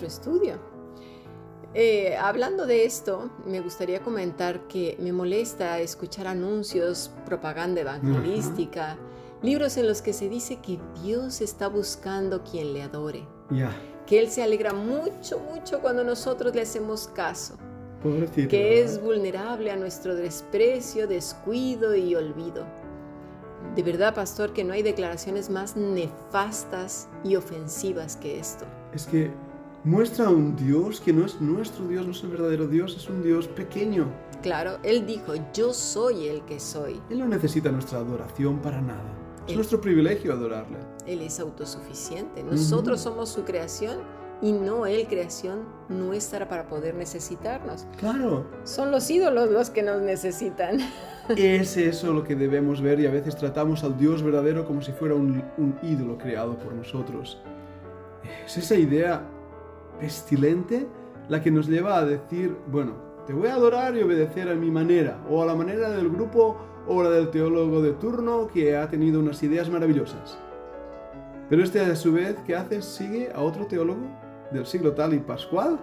nuestro estudio. Eh, hablando de esto, me gustaría comentar que me molesta escuchar anuncios, propaganda evangelística, libros en los que se dice que Dios está buscando quien le adore. Que Él se alegra mucho, mucho cuando nosotros le hacemos caso. que es vulnerable a nuestro desprecio, descuido y olvido. De verdad, pastor, que no hay declaraciones más nefastas y ofensivas que esto. Es que muestra un Dios que no es nuestro Dios, no es el verdadero Dios, es un Dios pequeño. Claro, Él dijo, yo soy el que soy. Él no necesita nuestra adoración para nada. Es nuestro privilegio adorarle. Él es autosuficiente. Nosotros somos su creación y no Él creación nuestra para poder necesitarnos. Claro. Son los ídolos los que nos necesitan. Es eso lo que debemos ver y a veces tratamos al Dios verdadero como si fuera un, un ídolo creado por nosotros. Es esa idea pestilente la que nos lleva a decir, bueno, te voy a adorar y obedecer a mi manera, o a la manera del grupo o la del teólogo de turno que ha tenido unas ideas maravillosas. Pero este a su vez, ¿qué hace? Sigue a otro teólogo del siglo tal y pascual,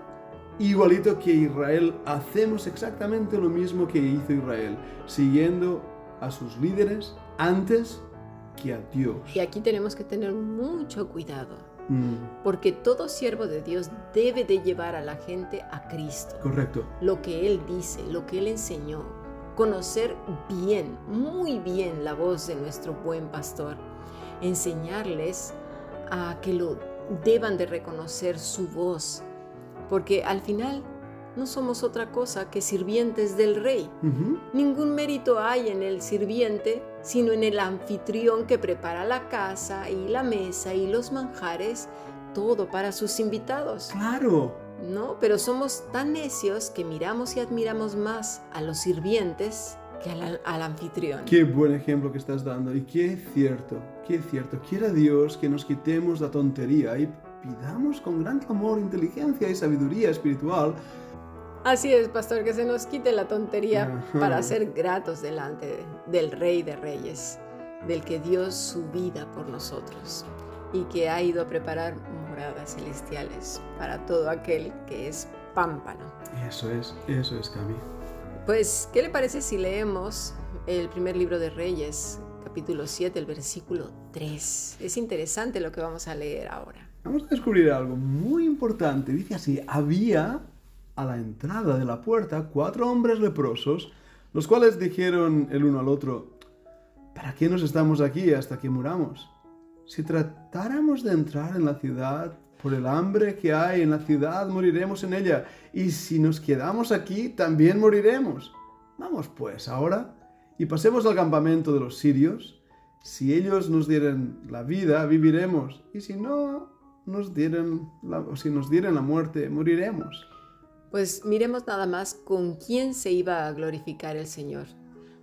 igualito que Israel, hacemos exactamente lo mismo que hizo Israel, siguiendo a sus líderes antes que a Dios. Y aquí tenemos que tener mucho cuidado Mm. Porque todo siervo de Dios debe de llevar a la gente a Cristo. Correcto. Lo que Él dice, lo que Él enseñó. Conocer bien, muy bien la voz de nuestro buen pastor. Enseñarles a que lo deban de reconocer su voz. Porque al final no somos otra cosa que sirvientes del rey. Ningún mérito hay en el sirviente, sino en el anfitrión que prepara la casa y la mesa y los manjares, todo para sus invitados. Claro. No, pero somos tan necios que miramos y admiramos más a los sirvientes que al, al, anfitrión. Qué buen ejemplo que estás dando y qué cierto, qué cierto. Quiera Dios que nos quitemos la tontería y pidamos con gran amor, inteligencia y sabiduría espiritual Así es, pastor, que se nos quite la tontería para ser gratos delante del Rey de Reyes, del que dio su vida por nosotros y que ha ido a preparar moradas celestiales para todo aquel que es pámpano. Eso es, eso es, Cami. Pues, ¿qué le parece si leemos el primer libro de Reyes, capítulo 7, el versículo 3? Es interesante lo que vamos a leer ahora. Vamos a descubrir algo muy importante. Dice así, había a la entrada de la puerta cuatro hombres leprosos, los cuales dijeron el uno al otro, ¿para qué nos estamos aquí hasta que muramos? Si tratáramos de entrar en la ciudad, por el hambre que hay en la ciudad, moriremos en ella, y si nos quedamos aquí, también moriremos. Vamos pues ahora y pasemos al campamento de los sirios. Si ellos nos dieran la vida, viviremos, y si no nos dieran la, o si nos dieran la muerte, moriremos. Pues miremos nada más con quién se iba a glorificar el Señor.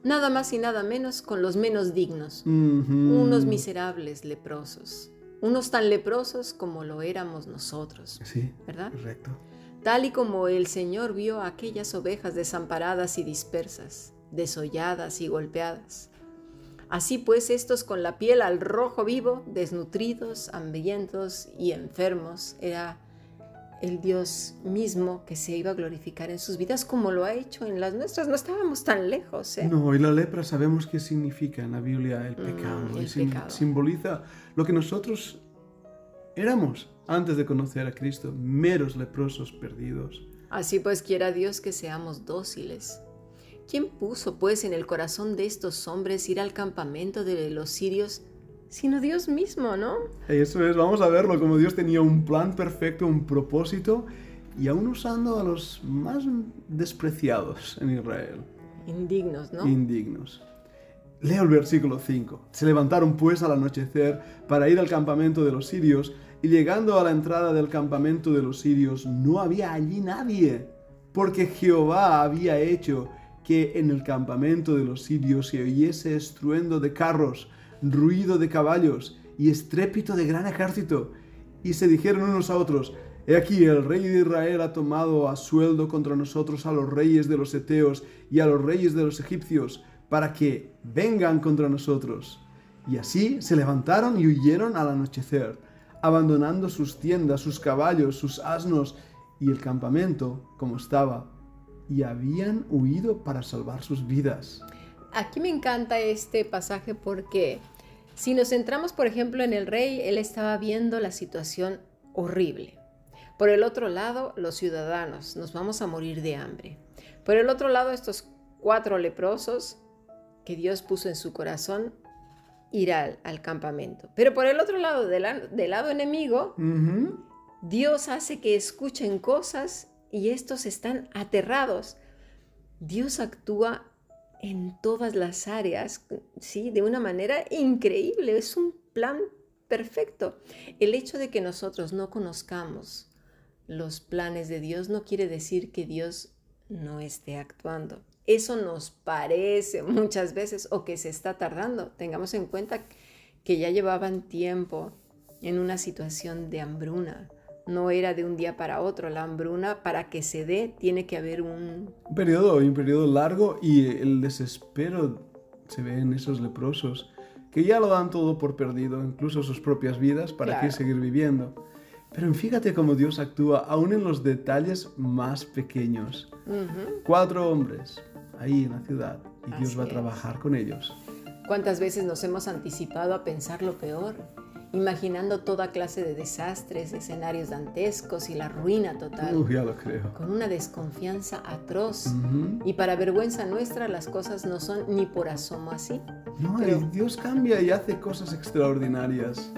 Nada más y nada menos con los menos dignos, unos miserables leprosos, unos tan leprosos como lo éramos nosotros. Sí, ¿verdad? Correcto. Tal y como el Señor vio a aquellas ovejas desamparadas y dispersas, desolladas y golpeadas. Así pues, estos con la piel al rojo vivo, desnutridos, hambrientos y enfermos, era el Dios mismo que se iba a glorificar en sus vidas como lo ha hecho en las nuestras. No estábamos tan lejos. ¿eh? No, y la lepra sabemos qué significa en la Biblia el mm, pecado. el pecado. Simboliza lo que nosotros éramos antes de conocer a Cristo, meros leprosos perdidos. Así pues quiera Dios que seamos dóciles. ¿Quién puso pues en el corazón de estos hombres ir al campamento de los sirios sino Dios mismo, ¿no? Eso es, vamos a verlo, como Dios tenía un plan perfecto, un propósito, y aún usando a los más despreciados en Israel. Indignos, ¿no? Indignos. Leo el versículo 5. Se levantaron pues al anochecer para ir al campamento de los sirios, y llegando a la entrada del campamento de los sirios no había allí nadie, porque Jehová había hecho que en el campamento de los sirios se oyese estruendo de carros, ruido de caballos y estrépito de gran ejército. Y se dijeron unos a otros, He aquí el rey de Israel ha tomado a sueldo contra nosotros a los reyes de los Eteos y a los reyes de los egipcios, para que vengan contra nosotros. Y así se levantaron y huyeron al anochecer. abandonando sus tiendas, sus caballos, sus asnos y el campamento como estaba, y habían huido para salvar sus vidas. Aquí me encanta este pasaje porque si nos centramos, por ejemplo, en el rey, él estaba viendo la situación horrible. Por el otro lado, los ciudadanos, nos vamos a morir de hambre. Por el otro lado, estos cuatro leprosos que Dios puso en su corazón ir al, campamento. Pero por el otro lado, del, lado enemigo, Dios hace que escuchen cosas y estos están aterrados. Dios actúa en todas las áreas, ¿sí? De una manera increíble, es un plan perfecto. El hecho de que nosotros no conozcamos los planes de Dios no quiere decir que Dios no esté actuando. Eso nos parece muchas veces o que se está tardando. Tengamos en cuenta que ya llevaban tiempo en una situación de hambruna. No era de un día para otro. La hambruna, para que se dé, tiene que haber un... Un periodo, un periodo largo y el desespero se ve en esos leprosos que ya lo dan todo por perdido, incluso sus propias vidas, para que seguir viviendo. Pero fíjate cómo Dios actúa aún en los detalles más pequeños. Cuatro hombres ahí en la ciudad y Dios va a trabajar con ellos. ¿Cuántas veces nos hemos anticipado a pensar lo peor? Imaginando toda clase de desastres, escenarios dantescos y la ruina total. Ya lo creo. Con una desconfianza atroz. Y para vergüenza nuestra, las cosas no son ni por asomo así. No, Dios cambia y hace cosas extraordinarias.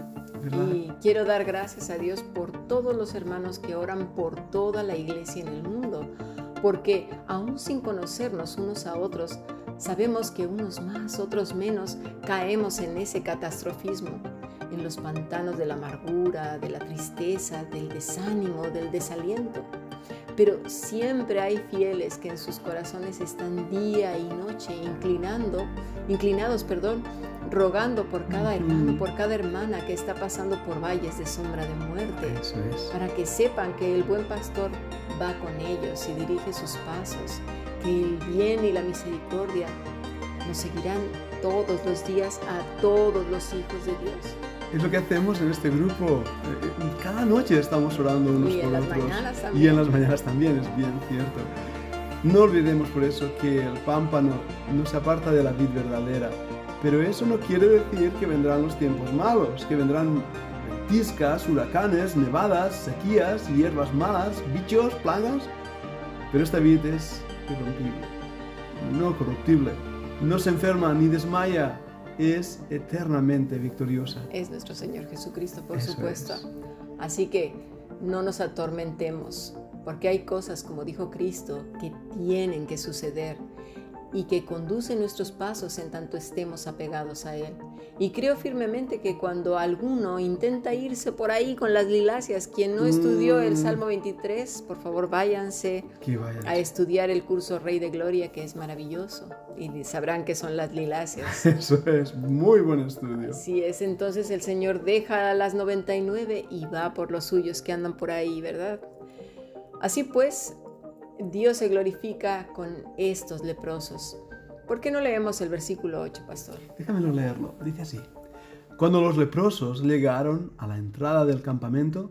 Y quiero dar gracias a Dios por todos los hermanos que oran por toda la iglesia en el mundo, porque aún sin conocernos unos a otros, sabemos que unos más, otros menos, caemos en ese catastrofismo, en los pantanos de la amargura, de la tristeza, del desánimo, del desaliento. Pero siempre hay fieles que en sus corazones están día y noche inclinando, inclinados, perdón, rogando por cada hermano, por cada hermana que está pasando por valles de sombra de muerte, para que sepan que el buen pastor va con ellos y dirige sus pasos, que el bien y la misericordia nos seguirán todos los días a todos los hijos de Dios. Es lo que hacemos en este grupo. Eh, cada noche estamos orando unos y por en otros. Y en las mañanas también, es bien cierto. No olvidemos por eso que el pámpano no se aparta de la vid verdadera, pero eso no quiere decir que vendrán los tiempos malos, que vendrán ventiscas, huracanes, nevadas, sequías, hierbas malas, bichos, plagas. Pero esta vid es irrompible, no corruptible, no se enferma ni desmaya, es eternamente victoriosa. Es nuestro Señor Jesucristo, por supuesto. Así que no nos atormentemos, porque hay cosas, como dijo Cristo, que tienen que suceder y que conduce nuestros pasos en tanto estemos apegados a Él. Y creo firmemente que cuando alguno intenta irse por ahí con las lilacias, quien no estudió el mm. Salmo 23, por favor váyanse a estudiar el curso Rey de Gloria, que es maravilloso, y sabrán que son las lilacias. Eso es muy buen estudio. Así es, entonces el Señor deja las 99 y va por los suyos que andan por ahí, ¿verdad? Así pues, Dios se glorifica con estos leprosos. ¿Por qué no leemos el versículo 8, pastor? Déjamelo leerlo. Dice así. Cuando los leprosos llegaron a la entrada del campamento,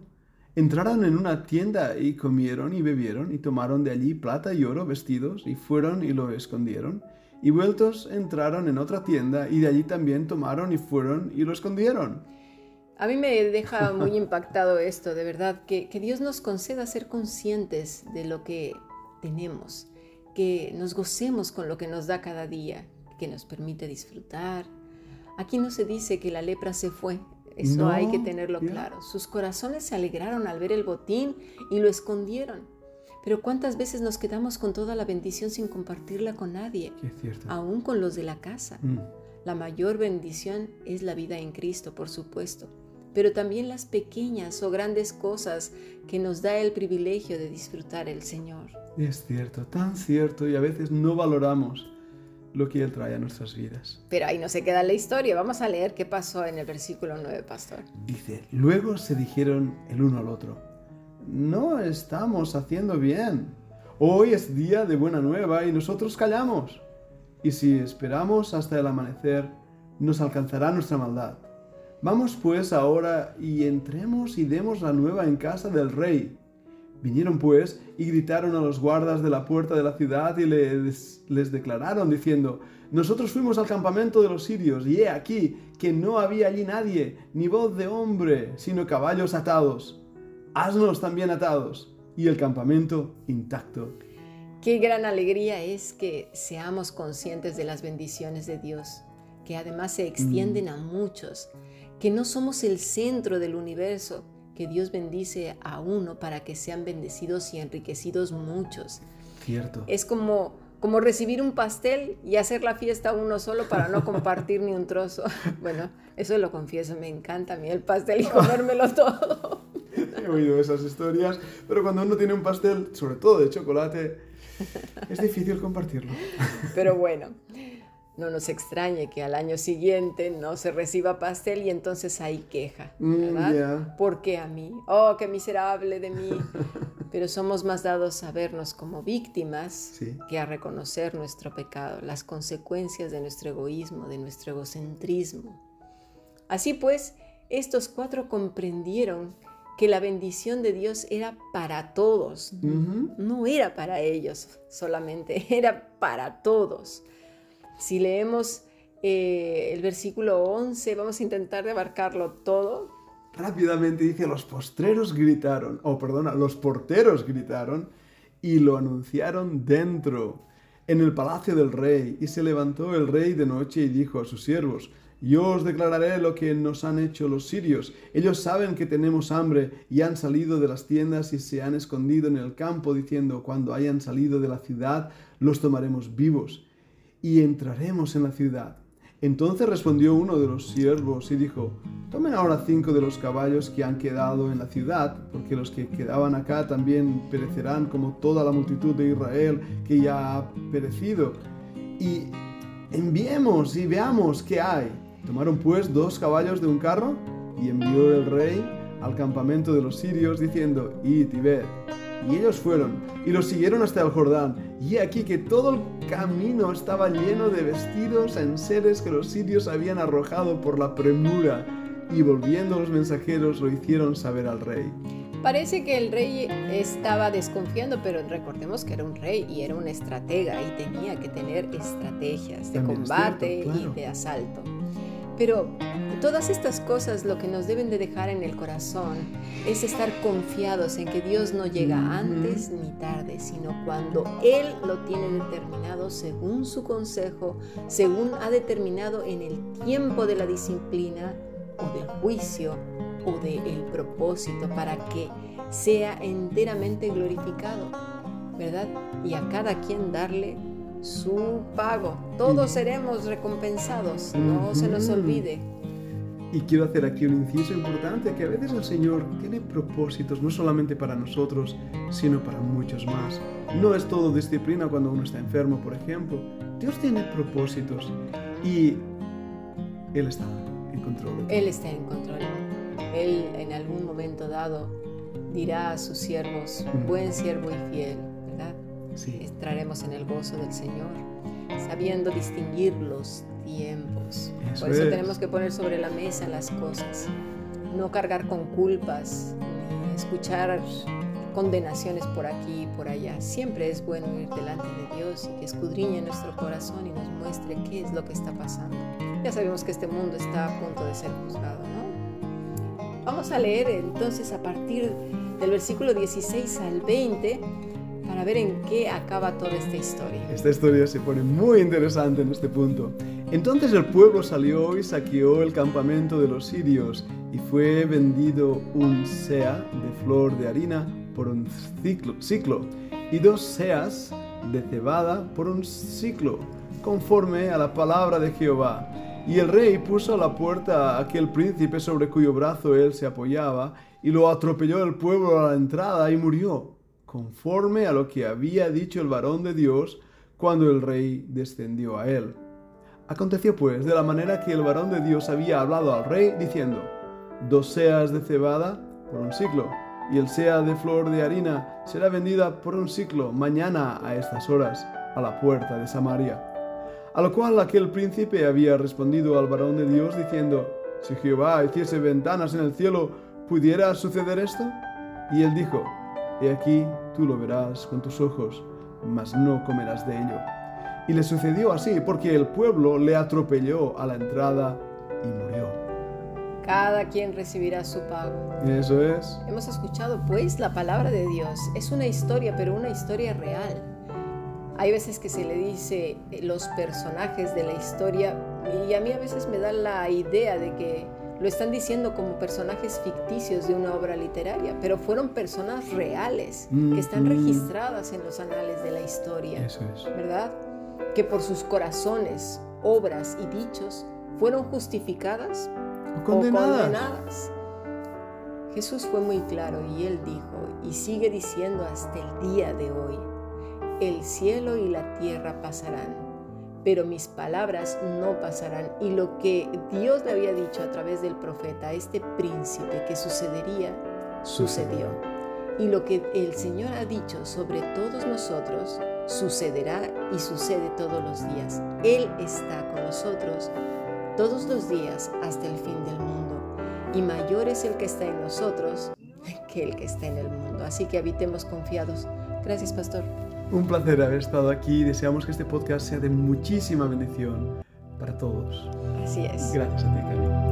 entraron en una tienda y comieron y bebieron y tomaron de allí plata y oro vestidos y fueron y lo escondieron. Y vueltos entraron en otra tienda y de allí también tomaron y fueron y lo escondieron. A mí me deja muy impactado esto, de verdad, que, que Dios nos conceda ser conscientes de lo que tenemos, que nos gocemos con lo que nos da cada día, que nos permite disfrutar. Aquí no se dice que la lepra se fue, eso hay que tenerlo claro. Sus corazones se alegraron al ver el botín y lo escondieron. Pero ¿cuántas veces nos quedamos con toda la bendición sin compartirla con nadie? Aún con los de la casa. Mm. La mayor bendición es la vida en Cristo, por supuesto pero también las pequeñas o grandes cosas que nos da el privilegio de disfrutar el Señor. Es cierto, tan cierto, y a veces no valoramos lo que Él trae a nuestras vidas. Pero ahí no se queda la historia. Vamos a leer qué pasó en el versículo 9, pastor. Dice, luego se dijeron el uno al otro, no estamos haciendo bien. Hoy es día de buena nueva y nosotros callamos. Y si esperamos hasta el amanecer, nos alcanzará nuestra maldad Vamos pues ahora y entremos y demos la nueva en casa del rey. Vinieron pues y gritaron a los guardas de la puerta de la ciudad y les, les, declararon diciendo, nosotros fuimos al campamento de los sirios y he aquí que no había allí nadie, ni voz de hombre, sino caballos atados. Haznos también atados y el campamento intacto. Qué gran alegría es que seamos conscientes de las bendiciones de Dios, que además se extienden mm. a muchos que no somos el centro del universo, que Dios bendice a uno para que sean bendecidos y enriquecidos muchos. Cierto. Es como, como recibir un pastel y hacer la fiesta uno solo para no compartir ni un trozo. Bueno, eso lo confieso, me encanta a mí el pastel y comérmelo todo. He oído esas historias, pero cuando uno tiene un pastel, sobre todo de chocolate, es difícil compartirlo. Pero bueno, no nos extrañe que al año siguiente no se reciba pastel y entonces hay queja, mm, ¿verdad? ¿Por qué a mí? Oh, qué miserable de mí. Pero somos más dados a vernos como víctimas que a reconocer nuestro pecado, las consecuencias de nuestro egoísmo, de nuestro egocentrismo. Así pues, estos cuatro comprendieron que la bendición de Dios era para todos, no era para ellos solamente, era para todos. Si leemos eh, el versículo 11, vamos a intentar abarcarlo todo. Rápidamente dice, los postreros gritaron, o perdona, los porteros gritaron y lo anunciaron dentro, en el palacio del rey. Y se levantó el rey de noche y dijo a sus siervos, yo os declararé lo que nos han hecho los sirios. Ellos saben que tenemos hambre y han salido de las tiendas y se han escondido en el campo diciendo, cuando hayan salido de la ciudad, los tomaremos vivos y entraremos en la ciudad. Entonces respondió uno de los siervos y dijo, tomen ahora cinco de los caballos que han quedado en la ciudad, porque los que quedaban acá también perecerán como toda la multitud de Israel que ya ha perecido. Y enviemos y veamos qué hay. Tomaron pues dos caballos de un carro y envió el rey al campamento de los sirios diciendo, id y ved. Y ellos fueron y los siguieron hasta el Jordán. Y aquí que todo el camino estaba lleno de vestidos en seres que los sirios habían arrojado por la premura. Y volviendo los mensajeros lo hicieron saber al rey. Parece que el rey estaba desconfiando, pero recordemos que era un rey y era un estratega y tenía que tener estrategias de combate y de asalto. Pero todas estas cosas lo que nos deben de dejar en el corazón es estar confiados en que Dios no llega antes ni tarde, sino cuando Él lo tiene determinado según su consejo, según ha determinado en el tiempo de la disciplina o del juicio o del propósito para que sea enteramente glorificado, ¿verdad? Y a cada quien darle su pago. Todos seremos recompensados, no se nos olvide. Y quiero hacer aquí un inciso importante, que a veces el Señor tiene propósitos no solamente para nosotros, sino para muchos más. No es todo disciplina cuando uno está enfermo, por ejemplo. Dios tiene propósitos y Él está en control. Él está en control. Él en algún momento dado dirá a sus siervos, buen siervo y fiel sí. entraremos en el gozo del Señor, sabiendo distinguir los tiempos. Por eso tenemos que poner sobre la mesa las cosas, no cargar con culpas, ni escuchar condenaciones por aquí y por allá. Siempre es bueno ir delante de Dios y que escudriñe nuestro corazón y nos muestre qué es lo que está pasando. Ya sabemos que este mundo está a punto de ser juzgado, ¿no? Vamos a leer entonces a partir del versículo 16 al 20 para ver en qué acaba toda esta historia. Esta historia se pone muy interesante en este punto. Entonces el pueblo salió y saqueó el campamento de los sirios y fue vendido un sea de flor de harina por un ciclo, ciclo y dos seas de cebada por un ciclo, conforme a la palabra de Jehová. Y el rey puso a la puerta a aquel príncipe sobre cuyo brazo él se apoyaba, y lo atropelló el pueblo a la entrada y murió conforme a lo que había dicho el varón de Dios cuando el rey descendió a él. Aconteció pues de la manera que el varón de Dios había hablado al rey, diciendo, dos seas de cebada por un ciclo, y el sea de flor de harina será vendida por un ciclo mañana a estas horas, a la puerta de Samaria. A lo cual aquel príncipe había respondido al varón de Dios diciendo, si Jehová hiciese ventanas en el cielo, ¿pudiera suceder esto? Y él dijo, He aquí, tú lo verás con tus ojos, mas no comerás de ello. Y le sucedió así, porque el pueblo le atropelló a la entrada y murió. Cada quien recibirá su pago. Eso es. Hemos escuchado pues la palabra de Dios. Es una historia, pero una historia real. Hay veces que se le dice eh, los personajes de la historia y a mí a veces me da la idea de que lo están diciendo como personajes ficticios de una obra literaria, pero fueron personas reales que están registradas en los anales de la historia. Eso es. ¿Verdad? Que por sus corazones, obras y dichos fueron justificadas O condenadas. o condenadas. Jesús fue muy claro y él dijo, y sigue diciendo hasta el día de hoy, el cielo y la tierra pasarán, pero mis palabras no pasarán. Y lo que Dios le había dicho a través del profeta a este príncipe que sucedería, sucedió. Y lo que el Señor ha dicho sobre todos nosotros, sucederá y sucede todos los días. Él está con nosotros todos los días hasta el fin del mundo. Y mayor es el que está en nosotros que el que está en el mundo. Así que habitemos confiados. Gracias, pastor. Un placer haber estado aquí. Deseamos que este podcast sea de muchísima bendición para todos. Así es. Gracias a ti, Cami.